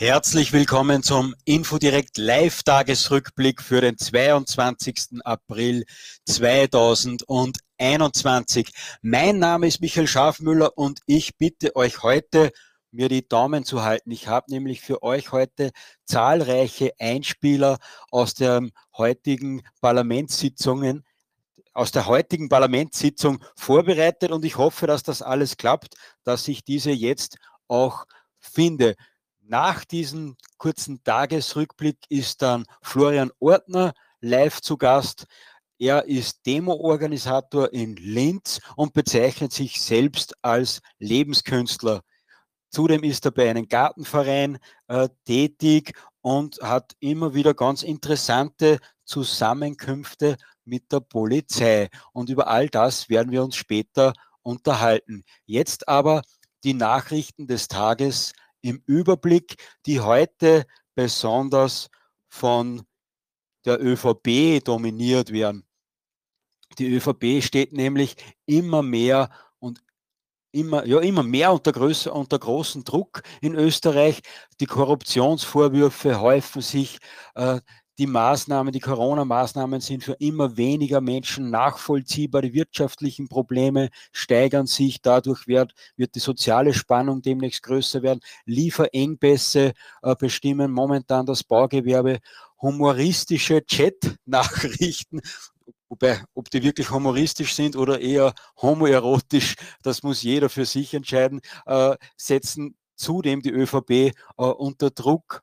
Herzlich willkommen zum Infodirekt Live-Tagesrückblick für den 22. April 2021. Mein Name ist Michael Schafmüller und ich bitte euch heute, mir die Daumen zu halten. Ich habe nämlich für euch heute zahlreiche Einspieler aus der heutigen Parlamentssitzungen aus der heutigen Parlamentssitzung vorbereitet und ich hoffe, dass das alles klappt, dass ich diese jetzt auch finde. Nach diesem kurzen Tagesrückblick ist dann Florian Ortner live zu Gast. Er ist Demo-Organisator in Linz und bezeichnet sich selbst als Lebenskünstler. Zudem ist er bei einem Gartenverein äh, tätig und hat immer wieder ganz interessante Zusammenkünfte mit der Polizei. Und über all das werden wir uns später unterhalten. Jetzt aber die Nachrichten des Tages im Überblick, die heute besonders von der ÖVP dominiert werden. Die ÖVP steht nämlich immer mehr und immer, ja, immer mehr unter, größer, unter großen Druck in Österreich. Die Korruptionsvorwürfe häufen sich. Äh, die Maßnahmen, die Corona-Maßnahmen sind für immer weniger Menschen nachvollziehbar. Die wirtschaftlichen Probleme steigern sich. Dadurch wird, wird die soziale Spannung demnächst größer werden. Lieferengpässe äh, bestimmen momentan das Baugewerbe. Humoristische Chat-Nachrichten Wobei, ob die wirklich humoristisch sind oder eher homoerotisch, das muss jeder für sich entscheiden, äh, setzen zudem die ÖVP äh, unter Druck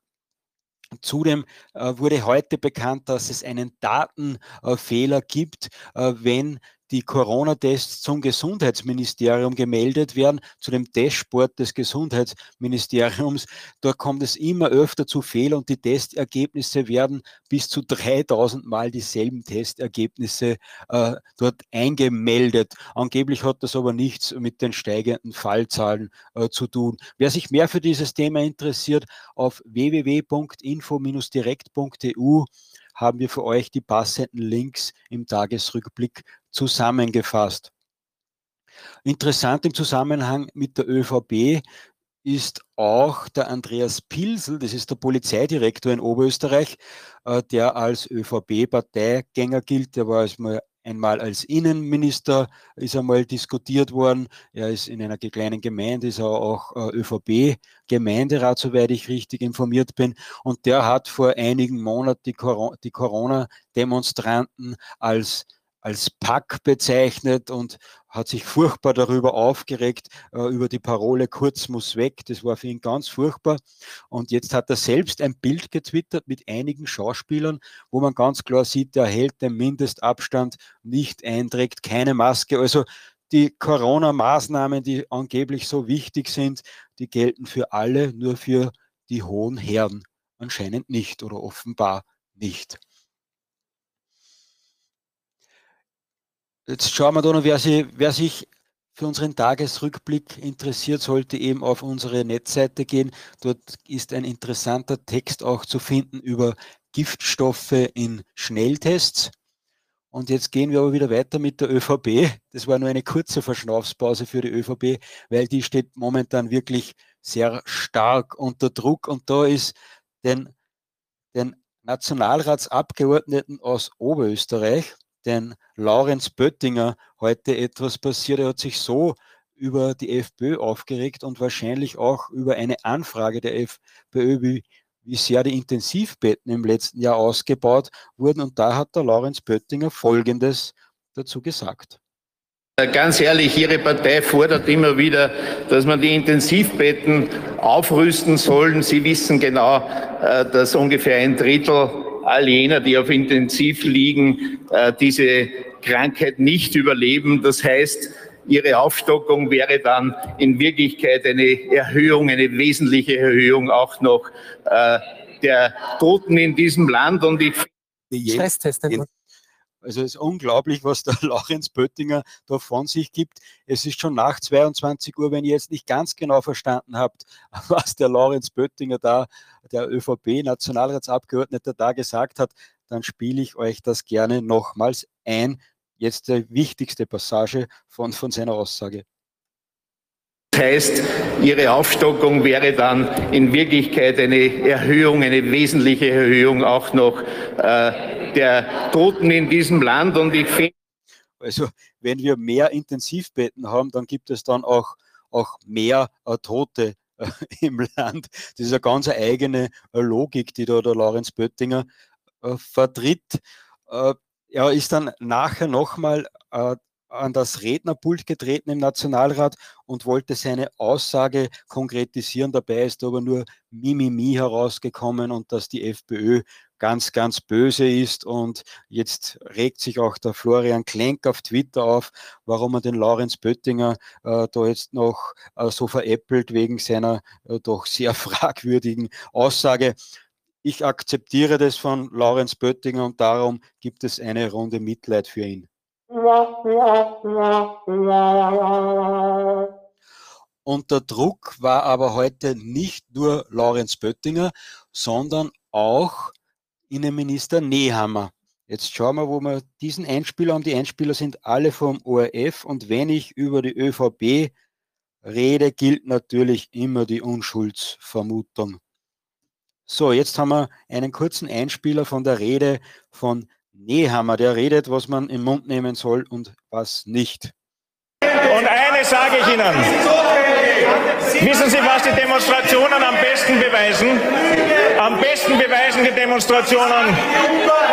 Zudem äh, wurde heute bekannt, dass es einen Datenfehler gibt, äh, wenn die Corona-Tests zum Gesundheitsministerium gemeldet werden, zu dem Dashboard des Gesundheitsministeriums. Da kommt es immer öfter zu Fehlern und die Testergebnisse werden bis zu 3000 Mal dieselben Testergebnisse äh, dort eingemeldet. Angeblich hat das aber nichts mit den steigenden Fallzahlen äh, zu tun. Wer sich mehr für dieses Thema interessiert, auf www.info-direkt.eu haben wir für euch die passenden Links im Tagesrückblick zusammengefasst. Interessant im Zusammenhang mit der ÖVP ist auch der Andreas Pilsel, das ist der Polizeidirektor in Oberösterreich, äh, der als ÖVP-Parteigänger gilt. Der war als mal einmal als Innenminister ist einmal diskutiert worden. Er ist in einer kleinen Gemeinde, ist auch äh, ÖVP-Gemeinderat, soweit ich richtig informiert bin. Und der hat vor einigen Monaten die Corona-Demonstranten als als Pack bezeichnet und hat sich furchtbar darüber aufgeregt, äh, über die Parole Kurz muss weg. Das war für ihn ganz furchtbar. Und jetzt hat er selbst ein Bild getwittert mit einigen Schauspielern, wo man ganz klar sieht, er hält den Mindestabstand nicht einträgt, keine Maske. Also die Corona-Maßnahmen, die angeblich so wichtig sind, die gelten für alle, nur für die hohen Herren anscheinend nicht oder offenbar nicht. Jetzt schauen wir da noch, wer, sie, wer sich für unseren Tagesrückblick interessiert, sollte eben auf unsere Netzseite gehen. Dort ist ein interessanter Text auch zu finden über Giftstoffe in Schnelltests. Und jetzt gehen wir aber wieder weiter mit der ÖVP. Das war nur eine kurze Verschnaufspause für die ÖVP, weil die steht momentan wirklich sehr stark unter Druck. Und da ist den, den Nationalratsabgeordneten aus Oberösterreich, den Laurenz Böttinger heute etwas passiert. Er hat sich so über die FPÖ aufgeregt und wahrscheinlich auch über eine Anfrage der FPÖ, wie, wie sehr die Intensivbetten im letzten Jahr ausgebaut wurden. Und da hat der Laurenz Böttinger Folgendes dazu gesagt. Ganz ehrlich, Ihre Partei fordert immer wieder, dass man die Intensivbetten aufrüsten soll. Sie wissen genau, äh, dass ungefähr ein Drittel all jener, die auf Intensiv liegen, äh, diese Krankheit nicht überleben. Das heißt, ihre Aufstockung wäre dann in Wirklichkeit eine Erhöhung, eine wesentliche Erhöhung auch noch äh, der Toten in diesem Land. Und ich Stresstesten. Also es ist unglaublich, was der Laurenz Böttinger da von sich gibt. Es ist schon nach 22 Uhr, wenn ihr jetzt nicht ganz genau verstanden habt, was der Laurenz Böttinger da, der ÖVP-Nationalratsabgeordneter da gesagt hat, dann spiele ich euch das gerne nochmals ein. Jetzt die wichtigste Passage von, von seiner Aussage. Heißt, ihre Aufstockung wäre dann in Wirklichkeit eine Erhöhung, eine wesentliche Erhöhung auch noch äh, der Toten in diesem Land. Und ich finde, also wenn wir mehr Intensivbetten haben, dann gibt es dann auch, auch mehr äh, Tote äh, im Land. Das ist eine ganz eigene äh, Logik, die da der Lorenz Böttinger äh, vertritt. Äh, er ist dann nachher nochmal äh, an das Rednerpult getreten im Nationalrat und wollte seine Aussage konkretisieren. Dabei ist aber nur Mimimi herausgekommen und dass die FPÖ ganz, ganz böse ist. Und jetzt regt sich auch der Florian Klenk auf Twitter auf, warum er den Laurenz Böttinger äh, da jetzt noch äh, so veräppelt wegen seiner äh, doch sehr fragwürdigen Aussage. Ich akzeptiere das von Laurenz Böttinger und darum gibt es eine Runde Mitleid für ihn. Und der Druck war aber heute nicht nur Laurenz Böttinger, sondern auch Innenminister Nehammer. Jetzt schauen wir, wo wir diesen Einspieler haben. Die Einspieler sind alle vom ORF und wenn ich über die ÖVP rede, gilt natürlich immer die Unschuldsvermutung. So, jetzt haben wir einen kurzen Einspieler von der Rede von Nehammer, der redet, was man im Mund nehmen soll und was nicht. Und eines sage ich Ihnen. Wissen Sie, was die Demonstrationen am besten beweisen? Am besten beweisen die Demonstrationen,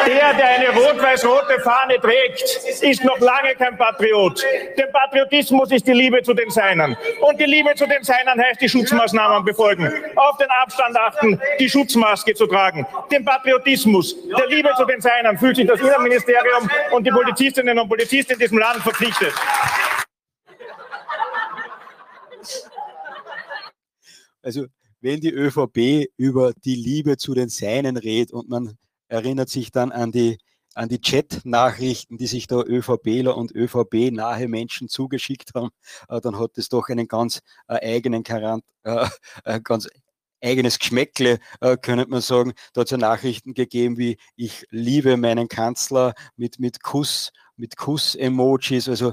der, der eine rot-weiß-rote Fahne trägt, ist noch lange kein Patriot. Der Patriotismus ist die Liebe zu den Seinen. Und die Liebe zu den Seinen heißt die Schutzmaßnahmen befolgen, auf den Abstand achten, die Schutzmaske zu tragen. Den Patriotismus, der Liebe zu den Seinen fühlt sich das Innenministerium und die Polizistinnen und Polizisten in diesem Land verpflichtet. Also wenn die ÖVP über die Liebe zu den Seinen redet und man erinnert sich dann an die, an die Chat-Nachrichten, die sich da ÖVPler und ÖVP-nahe Menschen zugeschickt haben, äh, dann hat es doch einen ganz äh, eigenen Charakter, äh, äh, ganz eigenes Geschmäckle, äh, könnte man sagen. Da hat es ja Nachrichten gegeben wie ich liebe meinen Kanzler mit, mit Kuss, mit Kuss-Emojis. Also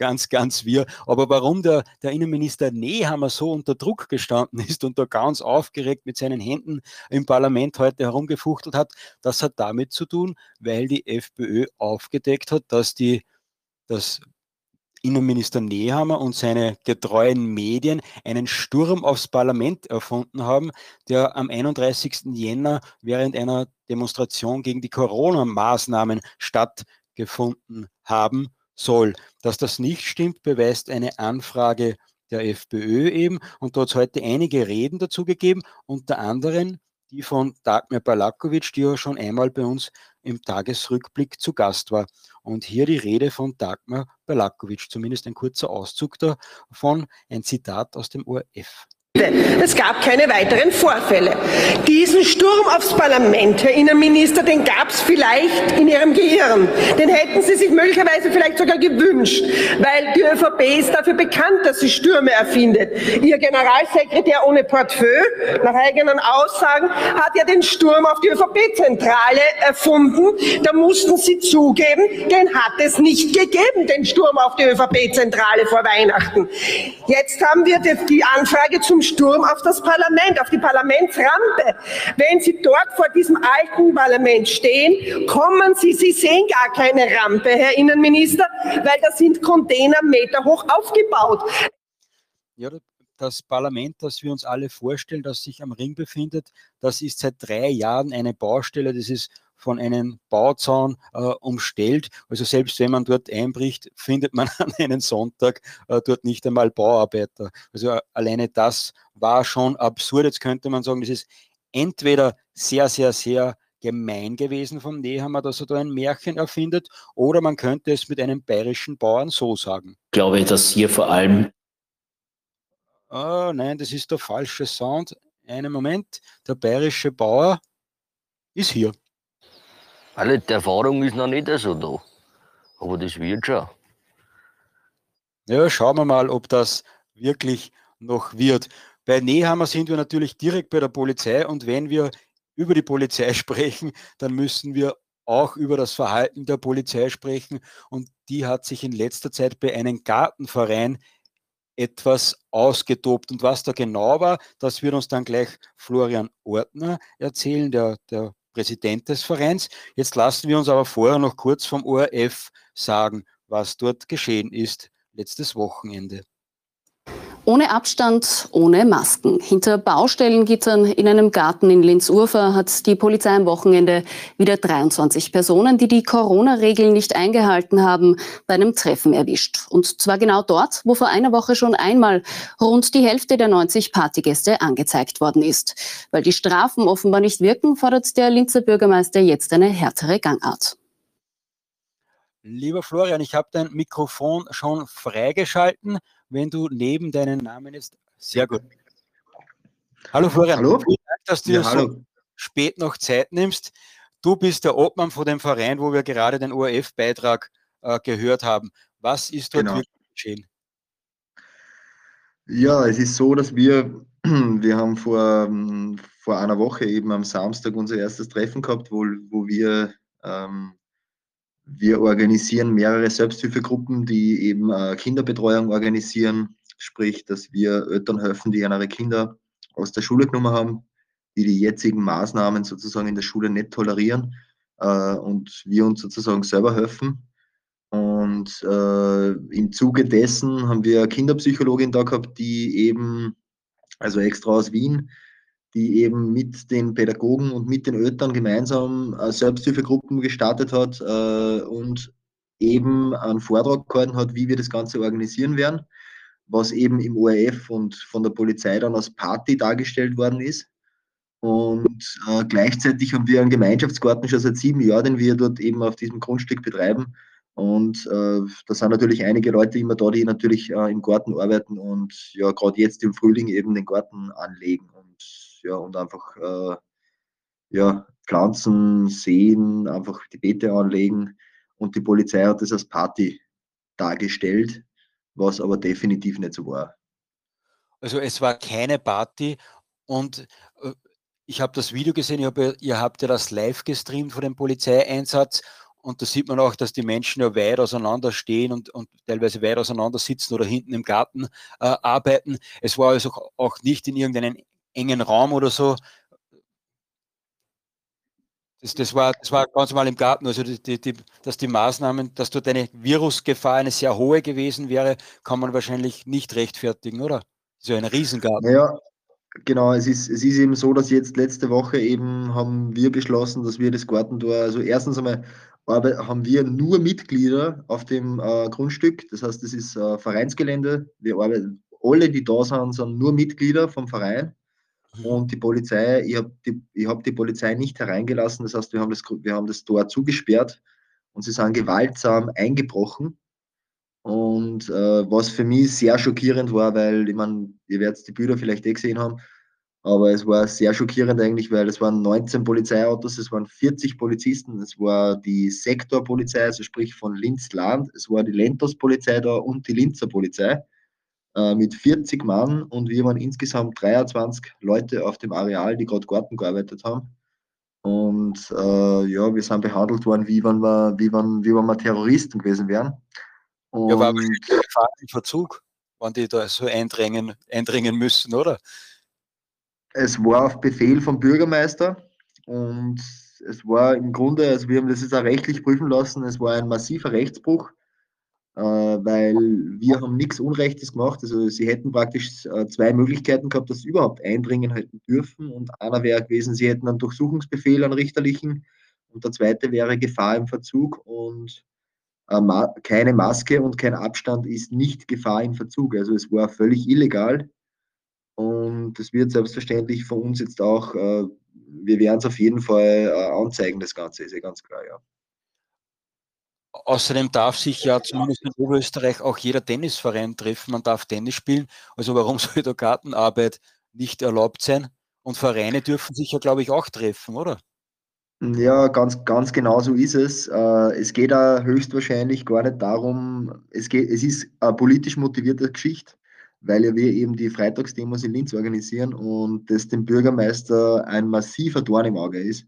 ganz, ganz wir. Aber warum der, der Innenminister Nehammer so unter Druck gestanden ist und da ganz aufgeregt mit seinen Händen im Parlament heute herumgefuchtelt hat, das hat damit zu tun, weil die FPÖ aufgedeckt hat, dass die, das Innenminister Nehammer und seine getreuen Medien einen Sturm aufs Parlament erfunden haben, der am 31. Jänner während einer Demonstration gegen die Corona-Maßnahmen stattgefunden haben soll. Dass das nicht stimmt, beweist eine Anfrage der FPÖ eben. Und dort hat es heute einige Reden dazu gegeben, unter anderem die von Dagmar Balakovic, die ja schon einmal bei uns im Tagesrückblick zu Gast war. Und hier die Rede von Dagmar Balakovic, zumindest ein kurzer Auszug davon, ein Zitat aus dem ORF. Es gab keine weiteren Vorfälle. Diesen Sturm aufs Parlament, Herr Innenminister, den gab es vielleicht in Ihrem Gehirn. Den hätten Sie sich möglicherweise vielleicht sogar gewünscht, weil die ÖVP ist dafür bekannt, dass sie Stürme erfindet. Ihr Generalsekretär ohne Portfolio, nach eigenen Aussagen, hat ja den Sturm auf die ÖVP-Zentrale erfunden. Da mussten Sie zugeben, den hat es nicht gegeben, den Sturm auf die ÖVP-Zentrale vor Weihnachten. Jetzt haben wir die Anfrage zum Sturm auf das Parlament, auf die Parlamentsrampe. Wenn Sie dort vor diesem alten Parlament stehen, kommen Sie, Sie sehen gar keine Rampe, Herr Innenminister, weil da sind Container Meter hoch aufgebaut. Ja, das Parlament, das wir uns alle vorstellen, das sich am Ring befindet, das ist seit drei Jahren eine Baustelle. Das ist von einem Bauzaun äh, umstellt. Also selbst wenn man dort einbricht, findet man an einem Sonntag äh, dort nicht einmal Bauarbeiter. Also äh, alleine das war schon absurd. Jetzt könnte man sagen, das ist entweder sehr, sehr, sehr gemein gewesen vom Nehammer, dass er da ein Märchen erfindet, oder man könnte es mit einem bayerischen Bauern so sagen. Ich glaube, dass hier vor allem. Oh, nein, das ist der falsche Sound. Einen Moment, der bayerische Bauer ist hier. Alle, die Erfahrung ist noch nicht so da. Aber das wird schon. Ja, schauen wir mal, ob das wirklich noch wird. Bei Nehammer sind wir natürlich direkt bei der Polizei und wenn wir über die Polizei sprechen, dann müssen wir auch über das Verhalten der Polizei sprechen und die hat sich in letzter Zeit bei einem Gartenverein etwas ausgetobt. Und was da genau war, das wird uns dann gleich Florian Ortner erzählen, der, der Präsident des Vereins. Jetzt lassen wir uns aber vorher noch kurz vom ORF sagen, was dort geschehen ist letztes Wochenende. Ohne Abstand, ohne Masken. Hinter Baustellengittern in einem Garten in Linz-Urfer hat die Polizei am Wochenende wieder 23 Personen, die die Corona-Regeln nicht eingehalten haben, bei einem Treffen erwischt. Und zwar genau dort, wo vor einer Woche schon einmal rund die Hälfte der 90 Partygäste angezeigt worden ist. Weil die Strafen offenbar nicht wirken, fordert der Linzer Bürgermeister jetzt eine härtere Gangart. Lieber Florian, ich habe dein Mikrofon schon freigeschalten wenn du neben deinen Namen ist. Sehr gut. Hallo Florian. Hallo. Vielen Dank, dass du ja, dir so spät noch Zeit nimmst. Du bist der Obmann von dem Verein, wo wir gerade den ORF-Beitrag äh, gehört haben. Was ist dort genau. wirklich geschehen? Ja, es ist so, dass wir, wir haben vor, ähm, vor einer Woche eben am Samstag unser erstes Treffen gehabt, wo, wo wir ähm, wir organisieren mehrere Selbsthilfegruppen, die eben äh, Kinderbetreuung organisieren, sprich, dass wir Eltern helfen, die ihre Kinder aus der Schule genommen haben, die die jetzigen Maßnahmen sozusagen in der Schule nicht tolerieren äh, und wir uns sozusagen selber helfen. Und äh, im Zuge dessen haben wir eine Kinderpsychologin da gehabt, die eben, also extra aus Wien, die eben mit den Pädagogen und mit den Eltern gemeinsam äh, Selbsthilfegruppen gestartet hat äh, und eben einen Vortrag gehalten hat, wie wir das Ganze organisieren werden, was eben im ORF und von der Polizei dann als Party dargestellt worden ist. Und äh, gleichzeitig haben wir einen Gemeinschaftsgarten schon seit sieben Jahren, den wir dort eben auf diesem Grundstück betreiben. Und äh, da sind natürlich einige Leute immer da, die natürlich äh, im Garten arbeiten und ja, gerade jetzt im Frühling eben den Garten anlegen. Ja, und einfach äh, ja, Pflanzen, Seen, einfach die Beete anlegen. Und die Polizei hat das als Party dargestellt, was aber definitiv nicht so war. Also es war keine Party und äh, ich habe das Video gesehen, hab, ihr habt ja das live gestreamt vor dem Polizeieinsatz und da sieht man auch, dass die Menschen ja weit auseinander stehen und, und teilweise weit auseinander sitzen oder hinten im Garten äh, arbeiten. Es war also auch nicht in irgendeinem engen Raum oder so. Das, das, war, das war ganz mal im Garten, also die, die, dass die Maßnahmen, dass dort eine Virusgefahr eine sehr hohe gewesen wäre, kann man wahrscheinlich nicht rechtfertigen, oder? So ein Riesengarten. Ja, genau. Es ist, es ist eben so, dass jetzt letzte Woche eben haben wir beschlossen, dass wir das Gartentor, also erstens einmal haben wir nur Mitglieder auf dem äh, Grundstück. Das heißt, das ist äh, Vereinsgelände. Wir arbeiten, alle, die da sind, sind nur Mitglieder vom Verein. Mhm. Und die Polizei, ich habe die, hab die Polizei nicht hereingelassen, das heißt, wir haben das, wir haben das Tor zugesperrt und sie sind gewaltsam eingebrochen. Und äh, was für mich sehr schockierend war, weil, ich meine, ihr werdet die Bilder vielleicht eh gesehen haben, aber es war sehr schockierend eigentlich, weil es waren 19 Polizeiautos, es waren 40 Polizisten, es war die Sektorpolizei, also sprich von Linz-Land, es war die Lentos-Polizei da und die Linzer Polizei. Äh, mit 40 Mann und wir waren insgesamt 23 Leute auf dem Areal, die gerade Garten gearbeitet haben. Und äh, ja, wir sind behandelt worden, wie wenn wir, wie wenn, wie wenn wir Terroristen gewesen wären. Und ja, war im Verzug, wann die da so eindringen, eindringen müssen, oder? Es war auf Befehl vom Bürgermeister und es war im Grunde, also wir haben das jetzt auch rechtlich prüfen lassen, es war ein massiver Rechtsbruch weil wir haben nichts Unrechtes gemacht. Also sie hätten praktisch äh, zwei Möglichkeiten gehabt, dass sie überhaupt eindringen hätten dürfen. Und einer wäre gewesen, sie hätten einen Durchsuchungsbefehl, einen richterlichen. Und der zweite wäre Gefahr im Verzug. Und äh, keine Maske und kein Abstand ist nicht Gefahr im Verzug. Also es war völlig illegal. Und das wird selbstverständlich von uns jetzt auch, wir werden es auf jeden Fall anzeigen, das Ganze, ist ja ganz klar, ja. Außerdem darf sich ja zumindest in Oberösterreich auch jeder Tennisverein treffen. Man darf Tennis spielen. Also warum soll da Gartenarbeit nicht erlaubt sein? Und Vereine dürfen sich ja, glaube ich, auch treffen, oder? Ja, ganz, ganz genau so ist es. Äh, es geht auch höchstwahrscheinlich gar nicht darum, es, geht, es ist eine politisch motivierte Geschichte, weil ja wir eben die Freitagsdemos in Linz organisieren und das dem Bürgermeister ein massiver Dorn im Auge ist.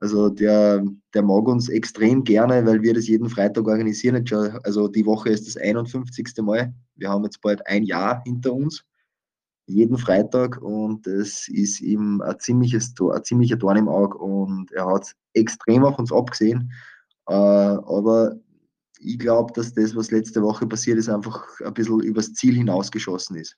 Also der, der mag uns extrem gerne, weil wir das jeden Freitag organisieren. Also die Woche ist das 51. Mal. Wir haben jetzt bald ein Jahr hinter uns. Jeden Freitag und es ist ihm ein, ziemliches, ein ziemlicher Dorn im Auge und er hat extrem auf uns abgesehen. Äh, aber ich glaube, dass das, was letzte Woche passiert ist, einfach ein bisschen übers Ziel hinausgeschossen ist.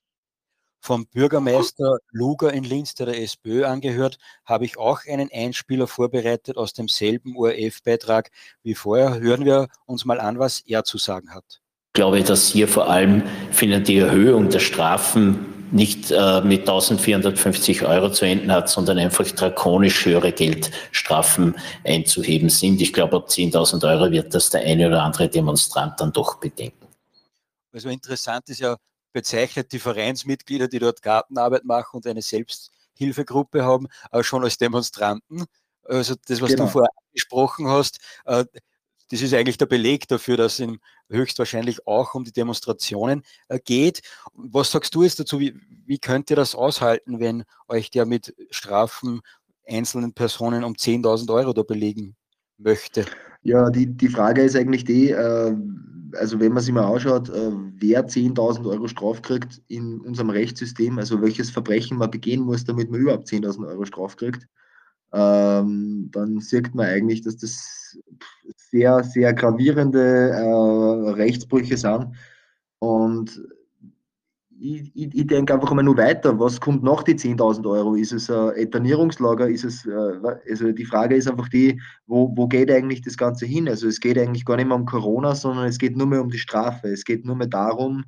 Vom Bürgermeister Luger in Linz, der der SPÖ angehört, habe ich auch einen Einspieler vorbereitet aus demselben ORF-Beitrag wie vorher. Hören wir uns mal an, was er zu sagen hat. Ich glaube, dass hier vor allem findet die Erhöhung der Strafen nicht äh, mit 1450 Euro zu enden hat, sondern einfach drakonisch höhere Geldstrafen einzuheben sind. Ich glaube, ab 10.000 Euro wird das der eine oder andere Demonstrant dann doch bedenken. Also interessant ist ja, bezeichnet die Vereinsmitglieder, die dort Gartenarbeit machen und eine Selbsthilfegruppe haben, auch schon als Demonstranten. Also das, was genau. du vorher angesprochen hast, äh, das ist eigentlich der Beleg dafür, dass es höchstwahrscheinlich auch um die Demonstrationen äh, geht. Was sagst du jetzt dazu? Wie, wie könnt ihr das aushalten, wenn euch der mit Strafen einzelnen Personen um 10.000 Euro da belegen möchte? Ja, die, die Frage ist eigentlich die, äh, also wenn man sich mal anschaut, äh, wer 10.000 Euro Straf kriegt in unserem Rechtssystem, also welches Verbrechen man begehen muss, damit man überhaupt 10.000 Euro Straf kriegt, ähm, dann sieht man eigentlich, dass das sehr, sehr gravierende äh, Rechtsbrüche sind. Und ich, ich, ich denke einfach mal nur weiter. Was kommt nach die 10.000 Euro? Ist es ein Eternierungslager? Ist es, äh, also die Frage ist einfach die, wo, wo geht eigentlich das Ganze hin? Also es geht eigentlich gar nicht mehr um Corona, sondern es geht nur mehr um die Strafe. Es geht nur mehr darum,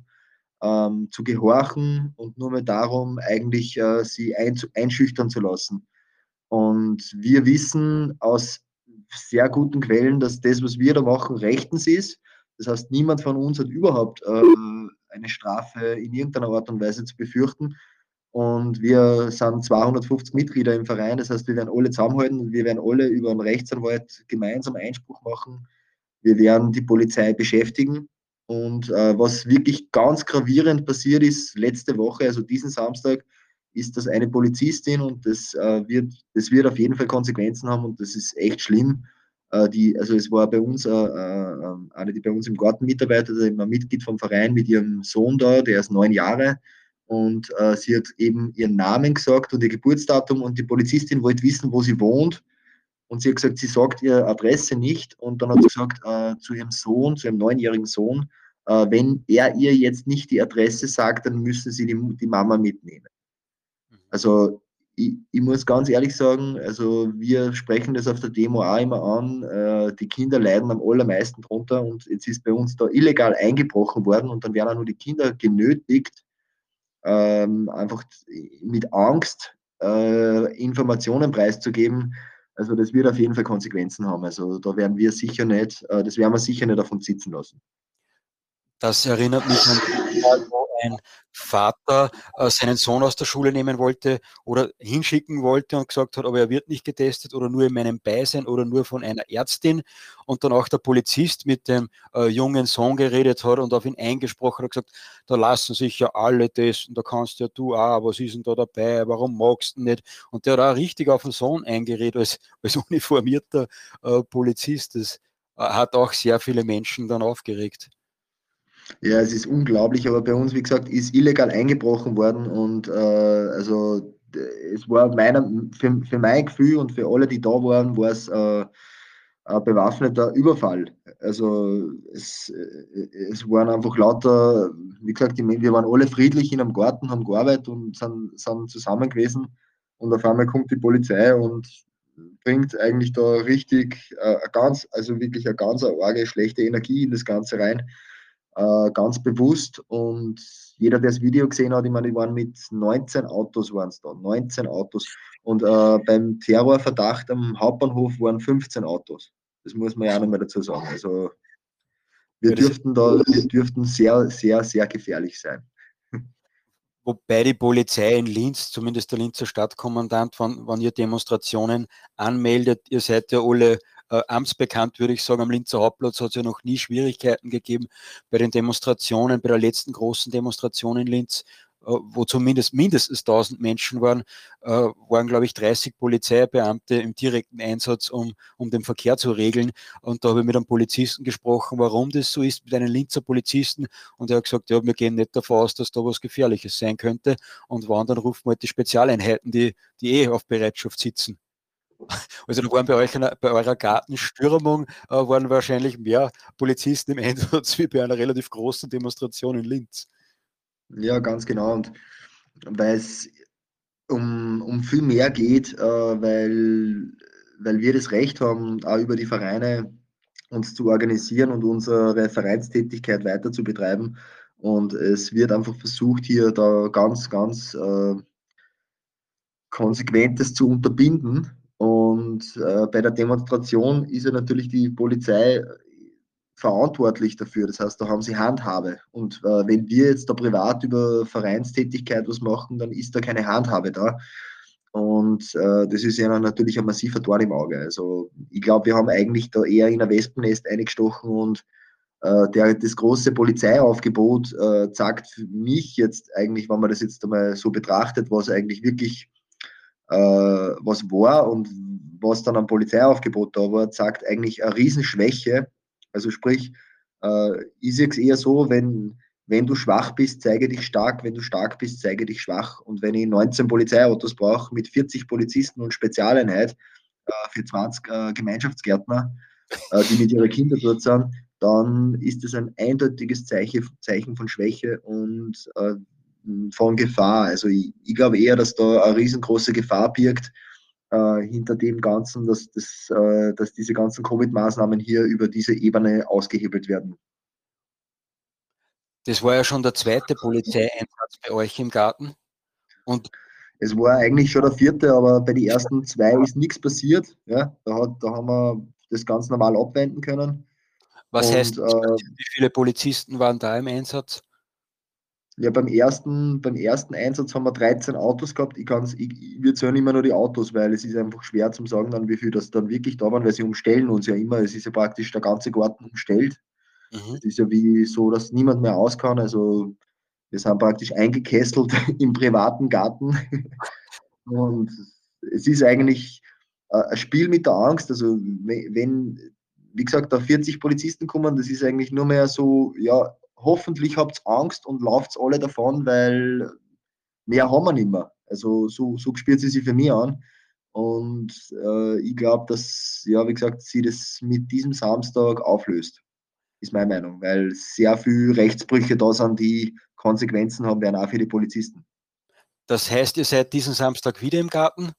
ähm, zu gehorchen und nur mehr darum, eigentlich äh, sie ein, einschüchtern zu lassen. Und wir wissen aus sehr guten Quellen, dass das, was wir da machen, rechtens ist. Das heißt, niemand von uns hat überhaupt äh, eine Strafe in irgendeiner Art und Weise zu befürchten. Und wir sind 250 Mitglieder im Verein, das heißt, wir werden alle zusammenhalten, wir werden alle über einen Rechtsanwalt gemeinsam Einspruch machen. Wir werden die Polizei beschäftigen. Und äh, was wirklich ganz gravierend passiert ist letzte Woche, also diesen Samstag, ist das eine Polizistin und das, äh, wird, das wird auf jeden Fall Konsequenzen haben und das ist echt schlimm. Äh, die, also es war bei uns äh, äh eine, die bei uns im Garten mitarbeitet, ein Mitglied vom Verein mit ihrem Sohn da, der ist neun Jahre. Und äh, sie hat eben ihren Namen gesagt und ihr Geburtsdatum und die Polizistin wollte wissen, wo sie wohnt. Und sie hat gesagt, sie sagt ihre Adresse nicht. Und dann hat sie gesagt äh, zu ihrem Sohn, zu ihrem neunjährigen Sohn, wenn er ihr jetzt nicht die Adresse sagt, dann müssen sie die, die Mama mitnehmen. Also ich, ich, muss ganz ehrlich sagen, also wir sprechen das auf der Demo auch immer an, äh, die Kinder leiden am allermeisten drunter und jetzt ist bei uns da illegal eingebrochen worden und dann werden auch nur die Kinder genötigt, ähm, einfach mit Angst äh, Informationen preiszugeben. Also das wird auf jeden Fall Konsequenzen haben. Also da werden wir sicher nicht, äh, das werden wir sicher nicht davon sitzen lassen. Das erinnert mich an wo ein Vater äh, seinen Sohn aus der Schule nehmen wollte oder hinschicken wollte und gesagt hat, aber er wird nicht getestet oder nur in meinem Beisein oder nur von einer Ärztin. Und dann auch der Polizist mit dem äh, jungen Sohn geredet hat und auf ihn eingesprochen hat, gesagt, da lassen sich ja alle testen, da kannst ja du auch, was ist denn da dabei, warum magst du nicht? Und der hat auch richtig auf den Sohn eingeredet als, als uniformierter äh, Polizist. Das äh, hat auch sehr viele Menschen dann aufgeregt. Ja, es ist unglaublich, aber bei uns, wie gesagt, ist illegal eingebrochen worden und äh, also es war meiner, für, für mein Gefühl und für alle, die da waren, war es äh, ein bewaffneter Überfall. Also es, es waren einfach lauter, wie gesagt, wir waren alle friedlich in einem Garten, haben gearbeitet und sind, sind zusammen gewesen und auf einmal kommt die Polizei und bringt eigentlich da richtig äh, ganz, also wirklich eine ganz arge, schlechte Energie in das Ganze rein äh, ganz bewusst. Und jeder, der das Video gesehen hat, ich meine, die waren mit 19 Autos waren es da, 19 Autos. Und äh, beim Terrorverdacht am Hauptbahnhof waren 15 Autos. Das muss man ja auch nochmal dazu sagen. Also wir dürften da, wir dürften sehr, sehr, sehr gefährlich sein. Wobei die Polizei in Linz, zumindest der Linzer Stadtkommandant, wenn, wenn ihr Demonstrationen anmeldet, ihr seid ja alle äh, amtsbekannt, würde ich sagen. Am Linzer Hauptplatz hat es ja noch nie Schwierigkeiten gegeben bei den Demonstrationen, bei der letzten großen Demonstration in Linz wo zumindest mindestens 1000 Menschen waren, waren, glaube ich, 30 Polizeibeamte im direkten Einsatz, um, um den Verkehr zu regeln. Und da habe ich mit einem Polizisten gesprochen, warum das so ist, mit einem Linzer Polizisten. Und er hat gesagt, ja, wir gehen nicht davon aus, dass da was Gefährliches sein könnte. Und wann, dann rufen wir halt die Spezialeinheiten, die, die eh auf Bereitschaft sitzen. Also da waren bei euch bei eurer Gartenstürmung äh, waren wahrscheinlich mehr Polizisten im Einsatz wie bei einer relativ großen Demonstration in Linz. Ja, ganz genau. Und weil es um, um viel mehr geht, äh, weil, weil wir das Recht haben, auch über die Vereine uns zu organisieren und unsere Vereinstätigkeit weiter zu betreiben. Und es wird einfach versucht, hier da ganz, ganz äh, konsequentes zu unterbinden. Und äh, bei der Demonstration ist ja natürlich die Polizei verantwortlich dafür. Das heißt, da haben sie Handhabe. Und äh, wenn wir jetzt da privat über Vereinstätigkeit was machen, dann ist da keine Handhabe da. Und äh, das ist ja natürlich ein massiver Dorn im Auge. Also ich glaube, wir haben eigentlich da eher in ein Wespennest eingestochen und äh, der, das große Polizeiaufgebot äh, zeigt für mich jetzt eigentlich, wenn man das jetzt einmal so betrachtet, was eigentlich wirklich was war und was dann am Polizeiaufgebot da war, zeigt eigentlich eine Riesenschwäche. Also sprich, äh, ist jetzt eher so, wenn, wenn du schwach bist, zeige dich stark, wenn du stark bist, zeige dich schwach. Und wenn ich 19 Polizeiautos brauche mit 40 Polizisten und Spezialeinheit äh, für 20 äh, Gemeinschaftsgärtner, äh, die mit ihren Kindern dort sind, dann ist das ein eindeutiges Zeichen, Zeichen von Schwäche und äh, von Gefahr. Also ich, ich glaube eher, dass da eine riesengroße Gefahr birgt äh, hinter dem Ganzen, dass, das, äh, dass diese ganzen Covid-Maßnahmen hier über diese Ebene ausgehebelt werden. Das war ja schon der zweite Polizeieinsatz bei euch im Garten. Und es war eigentlich schon der vierte, aber bei den ersten zwei ist nichts passiert. Ja, da, hat, da haben wir das ganz normal abwenden können. Was Und, heißt, äh, wie viele Polizisten waren da im Einsatz? Ja, beim ersten, beim ersten Einsatz haben wir 13 Autos gehabt. Ich, ich, wir zählen immer nur die Autos, weil es ist einfach schwer zu sagen, dann, wie viel das dann wirklich da waren, weil sie umstellen uns ja immer. Es ist ja praktisch der ganze Garten umstellt. Mhm. Es ist ja wie so, dass niemand mehr aus kann. Also wir sind praktisch eingekesselt im privaten Garten. Und es ist eigentlich äh, ein Spiel mit der Angst. Also wenn, wie gesagt, da 40 Polizisten kommen, das ist eigentlich nur mehr so, ja, hoffentlich habt ihr Angst und lauft alle davon, weil mehr haben wir nicht mehr. Also so, so spürt sie sich für mich an. Und äh, ich glaube, dass, ja, wie gesagt, sie das mit diesem Samstag auflöst. Ist meine Meinung, weil sehr viele Rechtsbrüche da sind, die Konsequenzen haben werden, auch für die Polizisten. Das heißt, ihr seid diesen Samstag wieder im Garten?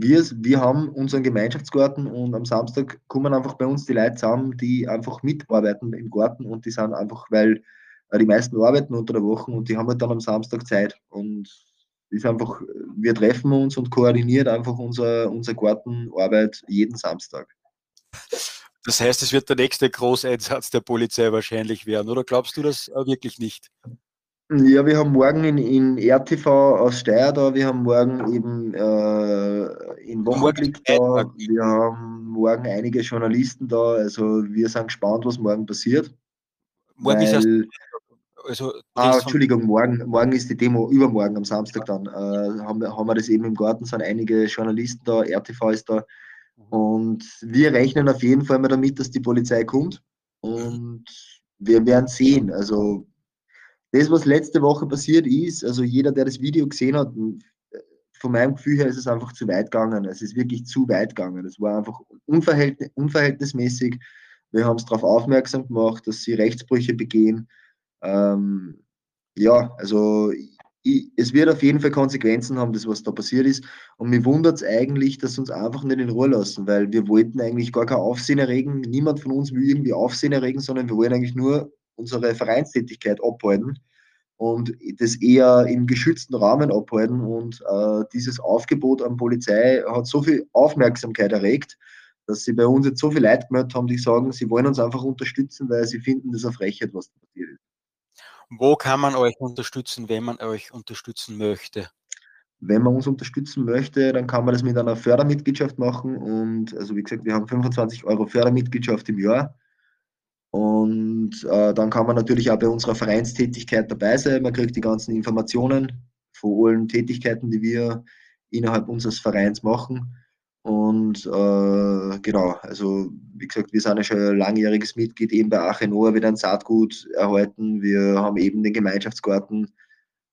Wir, wir haben unseren Gemeinschaftsgarten und am Samstag kommen einfach bei uns die Leute zusammen, die einfach mitarbeiten im Garten und die sind einfach, weil äh, die meisten arbeiten unter der Woche und die haben halt dann am Samstag Zeit und ist einfach, wir treffen uns und koordinieren einfach unsere, unsere Gartenarbeit jeden Samstag. Das heißt, es wird der nächste Großeinsatz der Polizei wahrscheinlich werden, oder glaubst du das äh, wirklich nicht? Ja, wir haben morgen in, in RTV aus Steyr da, wir haben morgen eben äh, in Wochenblick da, wir haben morgen einige Journalisten da, also wir sind gespannt, was morgen passiert. Morgen weil, ist erst, also ah, Entschuldigung, morgen, morgen ist die Demo, übermorgen am Samstag dann, äh, haben, wir, haben wir das eben im Garten, sind einige Journalisten da, RTV ist da. Und wir rechnen auf jeden Fall mal damit, dass die Polizei kommt. Und wir werden sehen, also das, was letzte Woche passiert ist, also jeder, der das Video gesehen hat, von meinem Gefühl her ist es einfach zu weit gegangen. Es ist wirklich zu weit gegangen. Es war einfach unverhältnis, unverhältnismäßig. Wir haben es darauf aufmerksam gemacht, dass sie Rechtsbrüche begehen. Ähm, ja, also ich, es wird auf jeden Fall Konsequenzen haben, das was da passiert ist. Und mir wundert es eigentlich, dass sie uns einfach nicht in Ruhe lassen, weil wir wollten eigentlich gar kein Aufsehen erregen. Niemand von uns will irgendwie Aufsehen erregen, sondern wir wollen eigentlich nur unsere Vereinstätigkeit abhalten und das eher im geschützten Rahmen abhalten. Und äh, dieses Aufgebot an Polizei hat so viel Aufmerksamkeit erregt, dass sie bei uns jetzt so viel Leid gemeldet haben, die sagen, sie wollen uns einfach unterstützen, weil sie finden, das eine Frechheit, was passiert ist. Wo kann man euch unterstützen, wenn man euch unterstützen möchte? Wenn man uns unterstützen möchte, dann kann man das mit einer Fördermitgliedschaft machen. Und also wie gesagt, wir haben 25 Euro Fördermitgliedschaft im Jahr. Und äh, dann kann man natürlich auch bei unserer Vereinstätigkeit dabei sein. Man kriegt die ganzen Informationen von allen Tätigkeiten, die wir innerhalb unseres Vereins machen. Und äh, genau, also wie gesagt, wir sind ja schon ein langjähriges Mitglied eben bei Achenoa, wir ein Saatgut erhalten. Wir haben eben den Gemeinschaftsgarten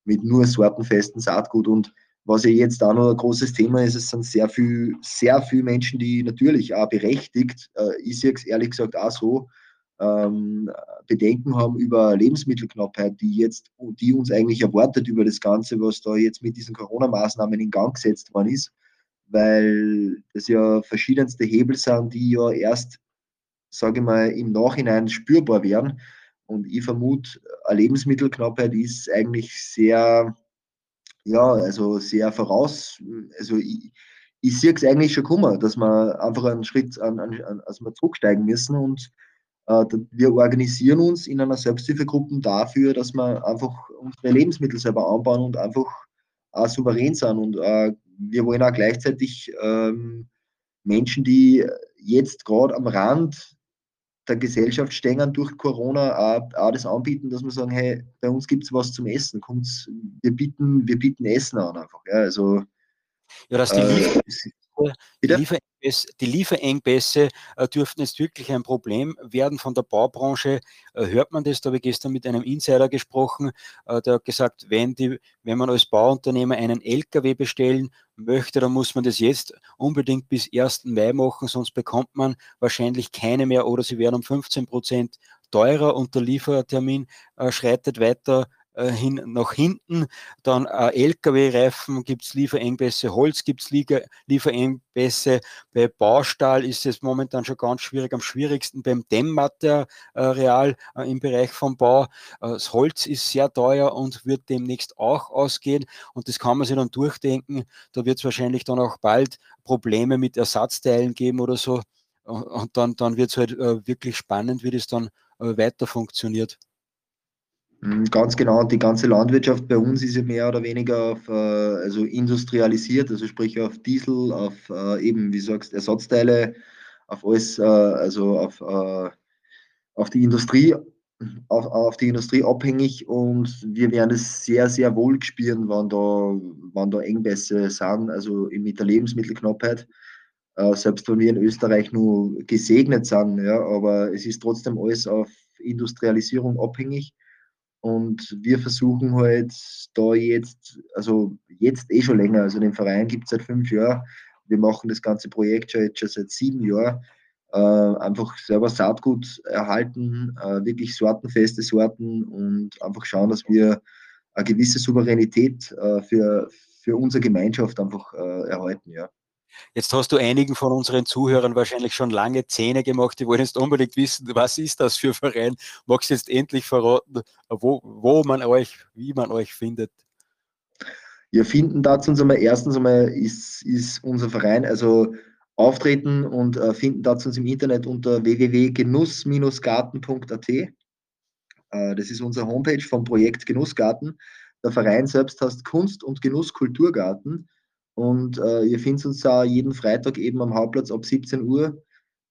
mit nur sortenfesten Saatgut. Und was ja jetzt auch noch ein großes Thema ist, es sind sehr viel, sehr viele Menschen, die natürlich auch berechtigt, äh, ich sehe es ehrlich gesagt auch so, ähm, Bedenken haben über Lebensmittelknappheit, die jetzt, die uns eigentlich erwartet über das Ganze, was da jetzt mit diesen Corona-Maßnahmen in Gang gesetzt worden ist, weil das ja verschiedenste Hebel sind, die ja erst, sage ich mal, im Nachhinein spürbar werden. Und ich vermute, eine Lebensmittelknappheit ist eigentlich sehr, ja, also sehr voraus, also ich, ich sehe es eigentlich schon kommen, dass wir einfach einen Schritt an, an, an also wir zurücksteigen müssen und wir organisieren uns in einer Selbsthilfegruppe dafür, dass wir einfach unsere Lebensmittel selber anbauen und einfach auch souverän sind. Und äh, wir wollen auch gleichzeitig ähm, Menschen, die jetzt gerade am Rand der Gesellschaft stehen durch Corona, auch, auch, das anbieten, dass wir sagen, hey, bei uns gibt es was zum Essen. Kommt's, wir, bieten, wir bieten Essen an einfach. Ja, also, ja, dass die äh, die, Lieferengpässe, die Lieferengpässe äh, dürften jetzt wirklich ein Problem werden von der Baubranche. Äh, hört man das? Da habe ich gestern mit einem Insider gesprochen, äh, der hat gesagt, wenn, die, wenn man als Bauunternehmer einen LKW bestellen möchte, dann muss man das jetzt unbedingt bis 1. Mai machen, sonst bekommt man wahrscheinlich keine mehr oder sie werden um 15 Prozent teurer und der Liefertermin schreitet weiter äh, hin, nach hinten. Dann äh, Lkw-Reifen gibt es Lieferengpässe, Holz gibt es Lieferengpässe. Bei Baustahl ist es momentan schon ganz schwierig, am schwierigsten beim Dämmmaterial äh, im Bereich vom Bau. Äh, das Holz ist sehr teuer und wird demnächst auch ausgehen. Und das kann man sich dann durchdenken. Da wird es wahrscheinlich dann auch bald Probleme mit Ersatzteilen geben oder so. Und dann, dann wird es halt äh, wirklich spannend, wie das dann äh, weiter funktioniert. Mm, ganz genau, die ganze Landwirtschaft bei uns ist ja mehr oder weniger auf, äh, also industrialisiert, also sprich auf Diesel, auf äh, eben, wie sagst, Ersatzteile, auf alles, äh, also auf, auf die Industrie, auf, auf, die Industrie abhängig und wir werden es sehr, sehr wohl spüren, wann da, wann da Engpässe sind, also mit der Lebensmittelknappheit. Selbst wenn wir in Österreich nur gesegnet sind, ja, aber es ist trotzdem alles auf Industrialisierung abhängig. Und wir versuchen halt da jetzt, also jetzt eh schon länger, also den Verein gibt es seit fünf Jahren. Wir machen das ganze Projekt schon jetzt schon seit sieben Jahren. Äh, einfach selber Saatgut erhalten, äh, wirklich sortenfeste Sorten und einfach schauen, dass wir eine gewisse Souveränität äh, für, für unsere Gemeinschaft einfach äh, erhalten. Ja. Jetzt hast du einigen von unseren Zuhörern wahrscheinlich schon lange Zähne gemacht. Die wollen jetzt unbedingt wissen, was ist das für ein Verein? Magst du jetzt endlich verraten, wo, wo man euch, wie man euch findet? Wir finden dazu uns einmal, erstens einmal ist, ist unser Verein, also auftreten und äh, finden dazu uns im Internet unter www.genuss-garten.at. Äh, das ist unsere Homepage vom Projekt Genussgarten. Der Verein selbst heißt Kunst- und Genusskulturgarten. Und äh, ihr findet uns da jeden Freitag eben am Hauptplatz ab 17 Uhr,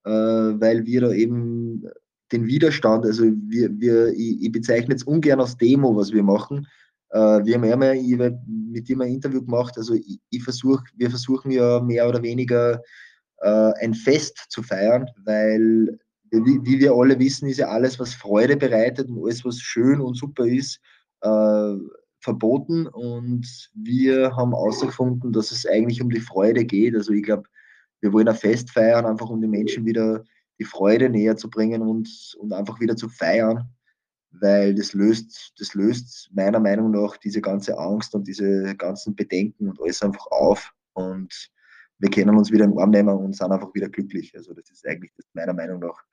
äh, weil wir da eben den Widerstand, also wir, wir, ich, ich bezeichne jetzt ungern als Demo, was wir machen. Äh, wir haben ja mal mit dem ein Interview gemacht, also ich, ich versuch, wir versuchen ja mehr oder weniger äh, ein Fest zu feiern, weil wie, wie, wir alle wissen, ist ja alles, was Freude bereitet und alles, was schön und super ist, äh, verboten und wir haben herausgefunden, dass es eigentlich um die Freude geht. Also ich glaube, wir wollen ein Fest feiern, einfach um den Menschen wieder die Freude näher zu bringen und, und einfach wieder zu feiern, weil das löst, das löst meiner Meinung nach diese ganze Angst und diese ganzen Bedenken und alles einfach auf und wir können uns wieder im Arm nehmen und sind einfach wieder glücklich. Also das ist eigentlich das meiner Meinung nach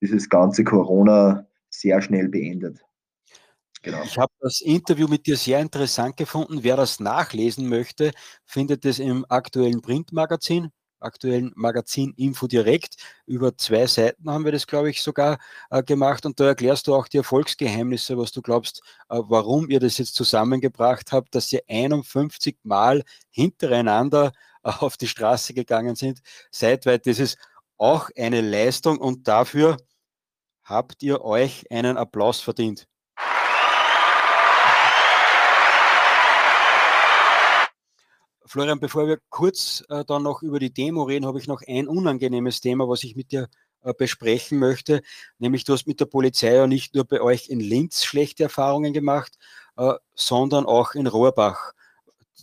dieses ganze Corona sehr schnell beendet. Genau. Ich habe das Interview mit dir sehr interessant gefunden. Wer das nachlesen möchte, findet es im aktuellen Printmagazin, aktuellen Magazin Info Direkt. Über zwei Seiten haben wir das, glaube ich, sogar äh, gemacht. Und da erklärst du auch die Erfolgsgeheimnisse, was du glaubst, äh, warum ihr das jetzt zusammengebracht habt, dass ihr 51 Mal hintereinander äh, auf die Straße gegangen sind. Seitweit, das ist auch eine Leistung und dafür habt ihr euch einen Applaus verdient. Florian, bevor wir kurz äh, dann noch über die Demo reden, habe ich noch ein unangenehmes Thema, was ich mit dir äh, besprechen möchte. Nämlich, du hast mit der Polizei ja nicht nur bei euch in Linz schlechte Erfahrungen gemacht, äh, sondern auch in Rohrbach.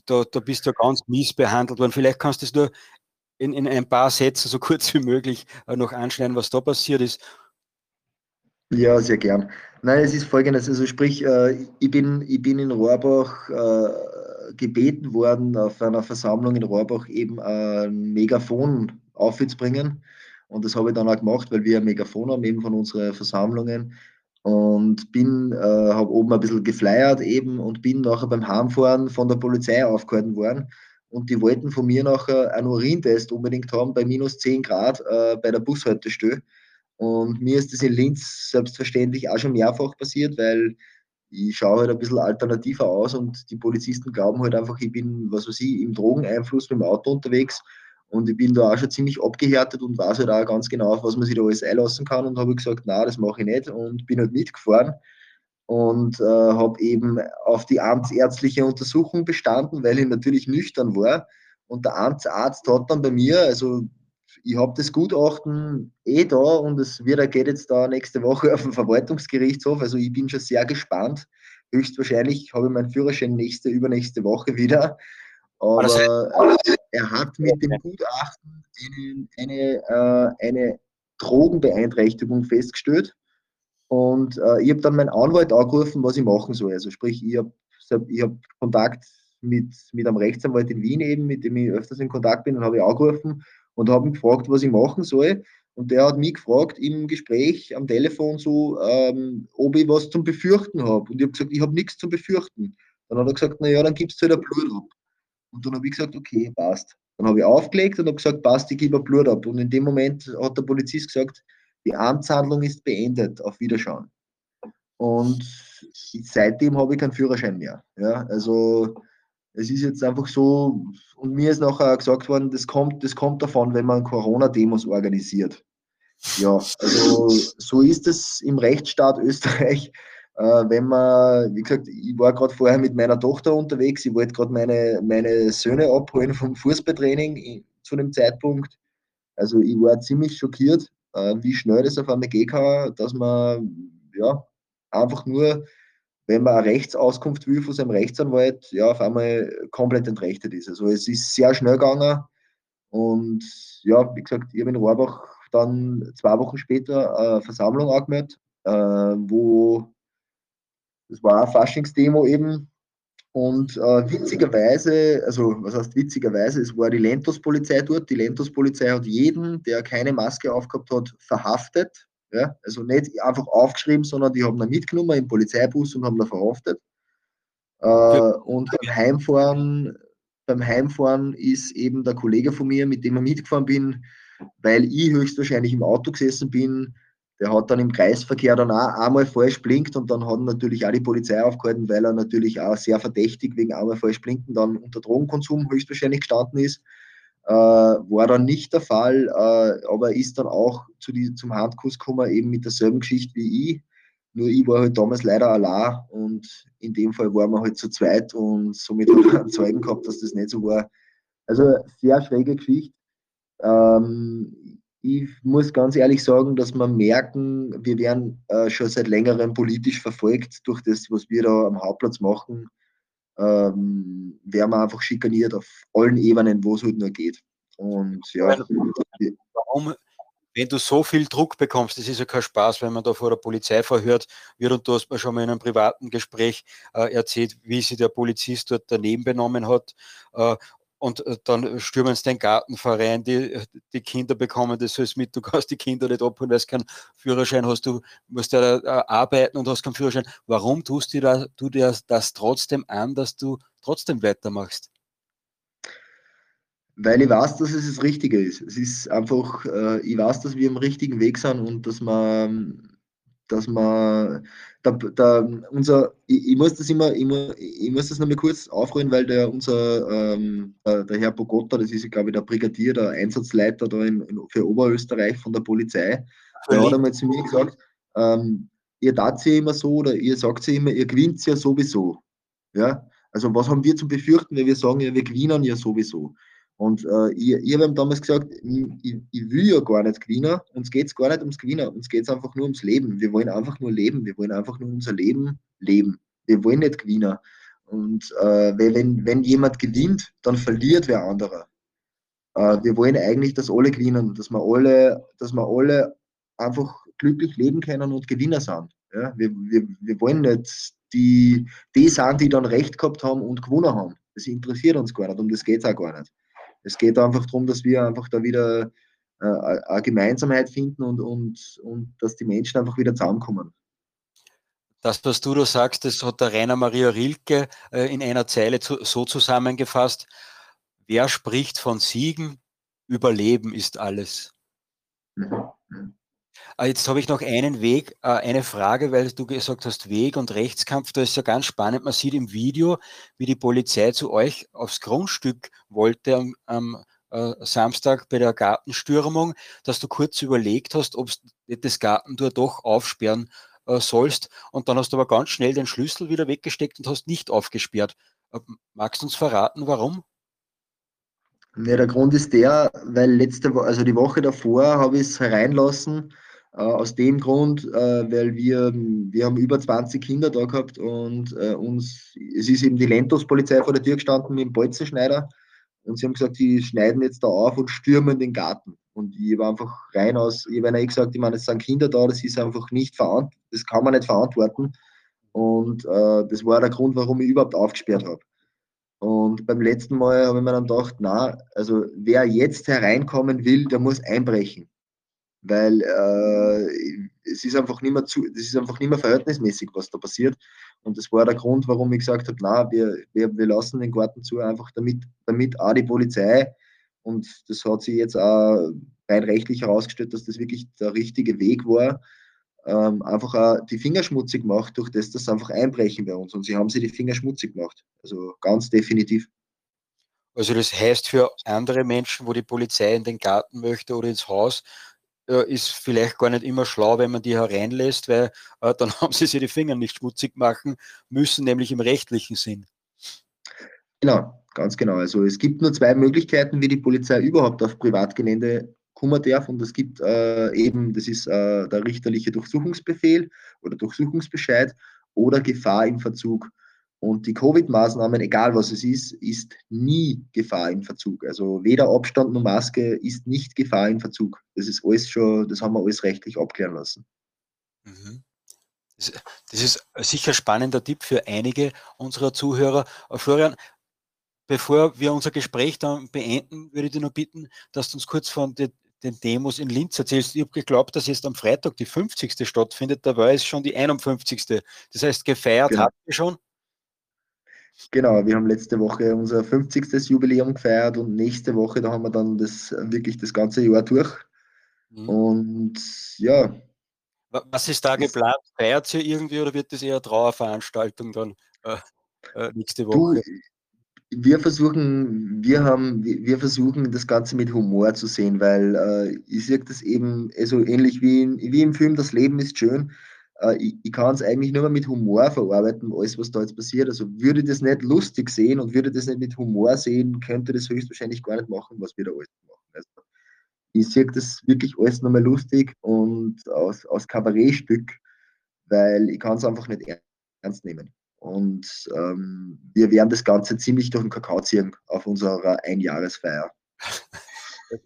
Da, da bist du ganz mies behandelt worden. Vielleicht kannst du es nur in, in ein paar Sätzen so kurz wie möglich äh, noch anschneiden, was da passiert ist. Ja, sehr gern. Nein, es ist folgendes, also sprich, äh, ich, bin, ich bin in Rohrbach äh, gebeten worden, auf einer Versammlung in Rohrbach eben ein Megafon aufzubringen. Und das habe ich dann auch gemacht, weil wir ein Megafon haben, eben von unseren Versammlungen. Und bin, äh, habe oben ein bisschen geflyert eben und bin nachher beim Heimfahren von der Polizei aufgehalten worden. Und die wollten von mir nachher einen Urintest unbedingt haben bei minus 10 Grad äh, bei der Bushaltestelle. Und mir ist das in Linz selbstverständlich auch schon mehrfach passiert, weil ich schaue halt ein bisschen alternativer aus und die Polizisten glauben halt einfach, ich bin, was weiß ich, im Drogeneinfluss mit dem Auto unterwegs und ich bin da auch schon ziemlich abgehärtet und weiß halt auch ganz genau, auf was man sich da alles einlassen kann und habe gesagt, na, das mache ich nicht und bin halt mitgefahren und äh, habe eben auf die amtsärztliche Untersuchung bestanden, weil ich natürlich nüchtern war und der Amtsarzt hat dann bei mir, also ich habe das Gutachten eh da und es wird, geht jetzt da nächste Woche auf den Verwaltungsgerichtshof. Also ich bin schon sehr gespannt. Höchstwahrscheinlich habe ich meinen Führerschein nächste, übernächste Woche wieder. Aber äh, er hat mit dem Gutachten eine, eine, äh, eine Drogenbeeinträchtigung festgestellt. Und äh, ich habe dann meinen Anwalt angerufen, was ich machen soll. Also sprich, ich habe ich hab Kontakt mit, mit einem Rechtsanwalt in Wien eben, mit dem ich öfters in Kontakt bin, und habe ich angerufen und habe ihn gefragt, was ich machen soll. Und der hat mich gefragt im Gespräch am Telefon so, ähm, ob ich was zum Befürchten habe. Und ich habe gesagt, ich habe nichts zum Befürchten. Dann hat er gesagt, naja, dann gibst du halt ein Blut ab. Und dann habe ich gesagt, okay, passt. Dann habe ich aufgelegt und habe gesagt, passt, ich gebe ein Blut ab. Und in dem Moment hat der Polizist gesagt, die Amtshandlung ist beendet, auf Wiederschauen. Und seitdem habe ich keinen Führerschein mehr. Ja, also es ist jetzt einfach so, und mir ist nachher gesagt worden, das kommt, das kommt davon, wenn man Corona-Demos organisiert. Ja, also so ist es im Rechtsstaat Österreich. Äh, wenn man, wie gesagt, ich war gerade vorher mit meiner Tochter unterwegs, ich wollte gerade meine, meine Söhne abholen vom Fußballtraining zu dem Zeitpunkt. Also ich war ziemlich schockiert, äh, wie schnell das auf einmal kann, dass man ja einfach nur wenn man eine Rechtsauskunft will von seinem Rechtsanwalt, ja, auf einmal komplett entrechtet ist. Also es ist sehr schnell gegangen und ja, wie gesagt, ich habe in Rohrbach dann zwei Wochen später eine Versammlung angemeldet, äh, wo das war eine Faschingsdemo eben und äh, witzigerweise, also was heißt witzigerweise, es war die Lentos-Polizei dort. Die Lentos-Polizei hat jeden, der keine Maske aufgehabt hat, verhaftet ja? Also nicht einfach aufgeschrieben, sondern die haben ihn mitgenommen im Polizeibus und haben ihn verhaftet. Äh, und beim Heimfahren, beim Heimfahren ist eben der Kollege von mir, mit dem ich mitgefahren bin, weil ich höchstwahrscheinlich im Auto gesessen bin, der hat dann im Kreisverkehr dann auch einmal falsch blinkt und dann hat natürlich auch die Polizei aufgehalten, weil er natürlich auch sehr verdächtig wegen einmal falsch blinken dann unter Drogenkonsum höchstwahrscheinlich gestanden ist. Äh, war dann nicht der Fall, äh, aber ist dann auch zu die, zum Handkuss gekommen, eben mit derselben Geschichte wie ich. Nur ich war halt damals leider allein und in dem Fall waren wir halt zu zweit und somit ich einen Zeugen gehabt, dass das nicht so war. Also sehr schräge Geschichte. Ähm, ich muss ganz ehrlich sagen, dass wir merken, wir werden äh, schon seit längerem politisch verfolgt durch das, was wir da am Hauptplatz machen ähm, werden wir einfach schikaniert auf allen Ebenen, wo es halt nur geht. Und ja. Warum, wenn du so viel Druck bekommst, das ist ja kein Spaß, wenn man da vor der Polizei verhört wird und du hast mir schon mal in einem privaten Gespräch äh, erzählt, wie sich der Polizist dort daneben benommen hat äh, und äh, dann stürmen sie den Gartenverein, die, die Kinder bekommen das alles mit, du kannst die Kinder nicht abholen, weil du keinen Führerschein hast, du musst ja äh, arbeiten und hast keinen Führerschein. Warum tust du, da, du dir das trotzdem an, dass du trotzdem weitermachst? Weil ich weiß, dass es das Richtige ist. Es ist einfach, äh, ich weiß, dass wir am richtigen Weg sind und dass man dass man da, da unser, ich, ich, muss das immer, ich, muss, ich muss das nochmal kurz aufrollen, weil der unser, ähm, der, der, Herr Bogotta, das ist, glaube ich, der Brigadier, der Einsatzleiter da in, in, für Oberösterreich von der Polizei, der hat einmal zu mir gesagt, äh, ähm, ihr tat ja immer so oder ihr sagt ja immer, ihr gewinnt ja sowieso. Ja? Also was haben wir zu befürchten, wenn wir sagen, ja, wir gewinnen ja sowieso. Und äh, ich, ich habe ihm damals gesagt, ich, ich, will ja gar nicht gewinnen, uns geht es gar nicht ums Gewinnen, uns geht es einfach nur ums Leben. Wir wollen einfach nur leben, wir wollen einfach nur unser Leben leben. Wir wollen nicht gewinnen. Und äh, wenn, wenn jemand gewinnt, dann verliert wer anderer. Äh, wir wollen eigentlich, dass alle gewinnen, dass wir alle, dass wir alle einfach glücklich leben können und Gewinner sind. Ja? Wir, wir, wir wollen nicht die, die sind, die dann Recht gehabt haben und gewonnen haben. Das interessiert uns gar nicht, um das geht es auch gar nicht. Es geht einfach darum, dass wir einfach da wieder äh, eine Gemeinsamkeit finden und, und, und dass die Menschen einfach wieder zusammenkommen. Das, was du da sagst, das hat der Rainer Maria Rilke äh, in einer Zeile zu, so zusammengefasst. Wer spricht von Siegen? Überleben ist alles. Mhm. Ah, jetzt habe ich noch einen Weg, äh, eine Frage, weil du gesagt hast, Weg und Rechtskampf, da ist ja ganz spannend. Man sieht im Video, wie die Polizei zu euch aufs Grundstück wollte am, am äh, Samstag bei der Gartenstürmung, dass du kurz überlegt hast, ob du das Gartentor doch aufsperren äh, sollst. Und dann hast du aber ganz schnell den Schlüssel wieder weggesteckt und hast nicht aufgesperrt. Magst du uns verraten, warum? Ja, der Grund ist der, weil letzte also die Woche davor habe ich es hereinlassen, aus dem Grund, äh, weil wir, wir haben über 20 Kinder da gehabt und äh, uns, es ist eben die Lentos-Polizei vor der Tür gestanden mit dem Bolzenschneider und sie haben gesagt, die schneiden jetzt da auf und stürmen den Garten. Und ich war einfach rein aus, ich habe eh gesagt, ich meine, es sind Kinder da, das ist einfach nicht verantwortlich, das kann man nicht verantworten. Und äh, das war der Grund, warum ich überhaupt aufgesperrt habe. Und beim letzten Mal habe ich mir dann gedacht, na, also wer jetzt hereinkommen will, der muss einbrechen weil äh, es ist einfach nicht mehr zu, das ist einfach nicht mehr verhältnismäßig, was da passiert. Und das war der Grund, warum ich gesagt habe, na, wir, wir, wir lassen den Garten zu, einfach damit, damit auch die Polizei, und das hat sich jetzt auch rein rechtlich herausgestellt, dass das wirklich der richtige Weg war, ähm, einfach auch die Finger schmutzig macht, durch das das einfach einbrechen bei uns. Und sie haben sich die Finger schmutzig gemacht. Also ganz definitiv. Also das heißt für andere Menschen, wo die Polizei in den Garten möchte oder ins Haus, ist vielleicht gar nicht immer schlau, wenn man die hereinlässt, weil äh, dann haben sie sich die Finger nicht schmutzig machen müssen, nämlich im rechtlichen Sinn. Genau, ganz genau. Also es gibt nur zwei Möglichkeiten, wie die Polizei überhaupt auf Privatgelände kommen darf. Und es gibt äh, eben, das ist äh, der richterliche Durchsuchungsbefehl oder Durchsuchungsbescheid oder Gefahr im Verzug. Und die Covid-Maßnahmen, egal was es ist, ist nie Gefahr im Verzug. Also weder Abstand noch Maske ist nicht Gefahr im Verzug. Das ist alles schon, das haben wir alles rechtlich abklären lassen. Mhm. Das ist sicher spannender Tipp für einige unserer Zuhörer. Florian, bevor wir unser Gespräch dann beenden, würde ich dich noch bitten, dass du uns kurz von den, den Demos in Linz erzählst. Ich habe geglaubt, dass jetzt am Freitag die 50. stattfindet, dabei ist schon die 51. Das heißt, gefeiert genau. habt ihr schon? Genau, wir haben letzte Woche unser 50. Jubiläum gefeiert und nächste Woche, da haben wir dann das wirklich das ganze Jahr durch. Mhm. Und ja. Was ist da geplant? Feiert ihr irgendwie oder wird das eher Trauerveranstaltung dann äh, äh, nächste Woche? Du, wir versuchen, wir haben, wir versuchen das Ganze mit Humor zu sehen, weil äh, ich sehe das eben so also ähnlich wie, in, wie im Film Das Leben ist schön ich, ich kann es eigentlich nur mal mit Humor verarbeiten, alles, was da jetzt passiert. Also würde das nicht lustig sehen und würde das nicht mit Humor sehen, könnte das höchstwahrscheinlich gar nicht machen, was wir da alles machen. Also ich sehe das wirklich alles nochmal lustig und aus, aus Kabarettstück, weil ich kann es einfach nicht ernst nehmen. Und ähm, wir werden das Ganze ziemlich durch den Kakao ziehen auf unserer Einjahresfeier.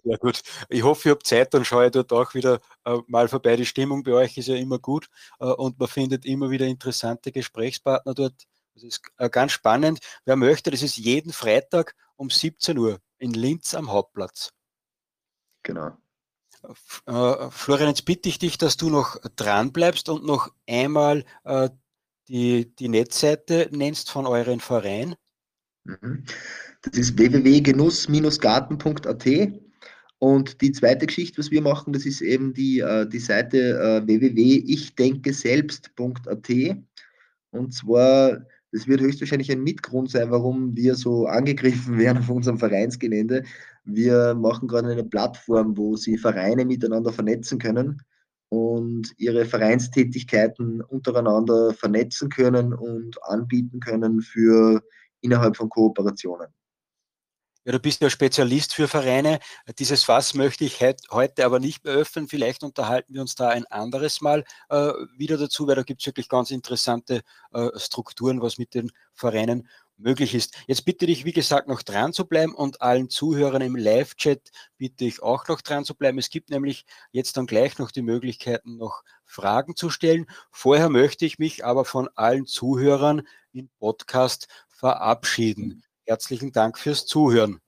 Ja gut, ich hoffe, ihr habt Zeit, dann schaue ich dort auch wieder äh, mal vorbei. Die Stimmung bei euch ist ja immer gut äh, und man findet immer wieder interessante Gesprächspartner dort. Das ist äh, ganz spannend. Wer möchte, das ist jeden Freitag um 17 Uhr in Linz am Hauptplatz. Genau. Äh, Florian, jetzt bitte ich dich, dass du noch dran bleibst und noch einmal äh, die, die Netzseite nennst von euren Verein. Mhm. Das ist www.genuss-garten.at und die zweite Geschichte, was wir machen, das ist eben die, äh, die Seite äh, www.ichdenkeselbst.at. Und zwar, das wird höchstwahrscheinlich ein Mitgrund sein, warum wir so angegriffen werden auf unserem Vereinsgelände. Wir machen gerade eine Plattform, wo sie Vereine miteinander vernetzen können. und ihre Vereinstätigkeiten untereinander vernetzen können und anbieten können für innerhalb von Kooperationen. Ja, du bist ja Spezialist für Vereine. Dieses Fass möchte ich heute aber nicht mehr öffnen. Vielleicht unterhalten wir uns da ein anderes Mal äh, wieder dazu, weil da gibt es wirklich ganz interessante äh, Strukturen, was mit den Vereinen möglich ist. Jetzt bitte dich, wie gesagt, noch dran zu bleiben und allen Zuhörern im Live-Chat bitte ich auch noch dran zu bleiben. Es gibt nämlich jetzt dann gleich noch die Möglichkeiten, noch Fragen zu stellen. Vorher möchte ich mich aber von allen Zuhörern im Podcast verabschieden. Herzlichen Dank fürs Zuhören.